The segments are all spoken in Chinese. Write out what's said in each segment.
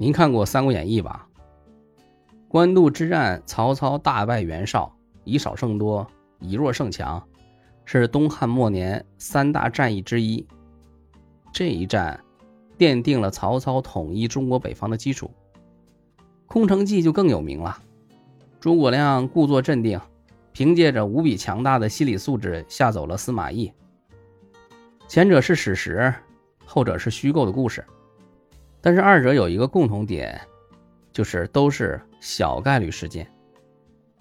您看过《三国演义》吧？官渡之战，曹操大败袁绍，以少胜多，以弱胜强，是东汉末年三大战役之一。这一战奠定了曹操统一中国北方的基础。空城计就更有名了，诸葛亮故作镇定，凭借着无比强大的心理素质吓走了司马懿。前者是史实，后者是虚构的故事，但是二者有一个共同点，就是都是小概率事件。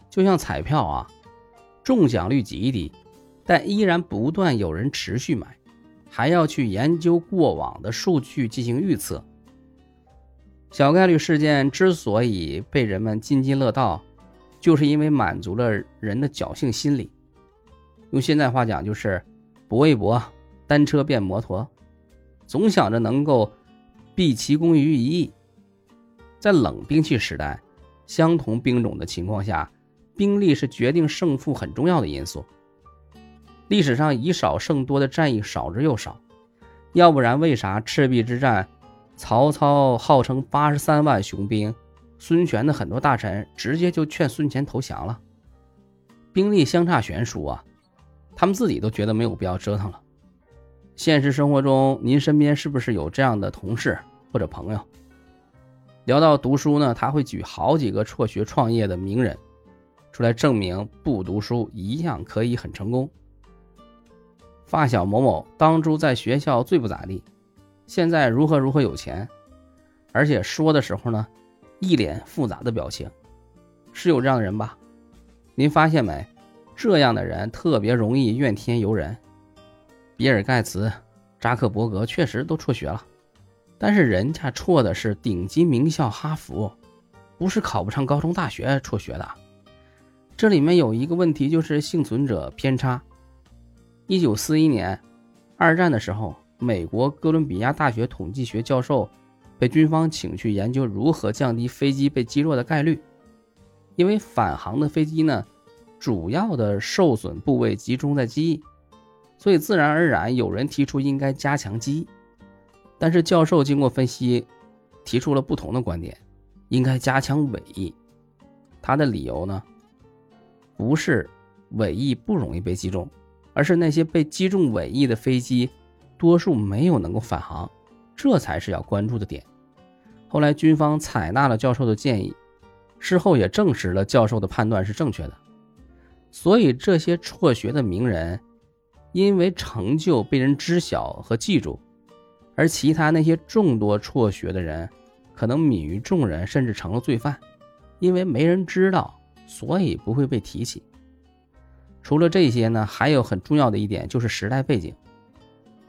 就像彩票啊，中奖率极低，但依然不断有人持续买，还要去研究过往的数据进行预测。小概率事件之所以被人们津津乐道，就是因为满足了人的侥幸心理。用现在话讲，就是搏一搏，单车变摩托，总想着能够毕其功于一役。在冷兵器时代，相同兵种的情况下，兵力是决定胜负很重要的因素。历史上以少胜多的战役少之又少，要不然为啥赤壁之战？曹操号称八十三万雄兵，孙权的很多大臣直接就劝孙权投降了。兵力相差悬殊啊，他们自己都觉得没有必要折腾了。现实生活中，您身边是不是有这样的同事或者朋友？聊到读书呢，他会举好几个辍学创业的名人出来证明，不读书一样可以很成功。发小某某当初在学校最不咋地。现在如何如何有钱，而且说的时候呢，一脸复杂的表情，是有这样的人吧？您发现没？这样的人特别容易怨天尤人。比尔盖茨、扎克伯格确实都辍学了，但是人家辍的是顶级名校哈佛，不是考不上高中大学辍学的。这里面有一个问题，就是幸存者偏差。一九四一年，二战的时候。美国哥伦比亚大学统计学教授被军方请去研究如何降低飞机被击落的概率，因为返航的飞机呢，主要的受损部位集中在机翼，所以自然而然有人提出应该加强机翼。但是教授经过分析，提出了不同的观点，应该加强尾翼。他的理由呢，不是尾翼不容易被击中，而是那些被击中尾翼的飞机。多数没有能够返航，这才是要关注的点。后来军方采纳了教授的建议，事后也证实了教授的判断是正确的。所以这些辍学的名人，因为成就被人知晓和记住，而其他那些众多辍学的人，可能泯于众人，甚至成了罪犯，因为没人知道，所以不会被提起。除了这些呢，还有很重要的一点就是时代背景。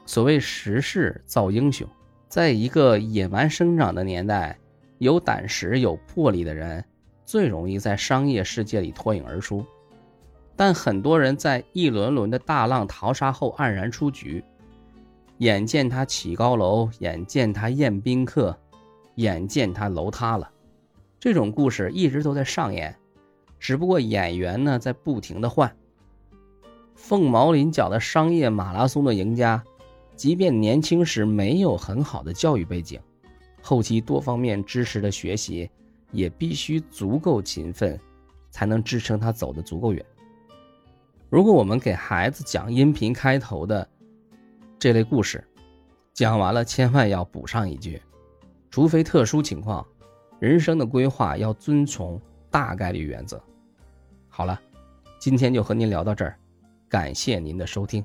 所谓时势造英雄，在一个野蛮生长的年代，有胆识、有魄力的人最容易在商业世界里脱颖而出。但很多人在一轮轮的大浪淘沙后黯然出局，眼见他起高楼，眼见他宴宾客，眼见他楼塌了。这种故事一直都在上演，只不过演员呢在不停的换。凤毛麟角的商业马拉松的赢家。即便年轻时没有很好的教育背景，后期多方面知识的学习也必须足够勤奋，才能支撑他走得足够远。如果我们给孩子讲音频开头的这类故事，讲完了千万要补上一句：除非特殊情况，人生的规划要遵从大概率原则。好了，今天就和您聊到这儿，感谢您的收听。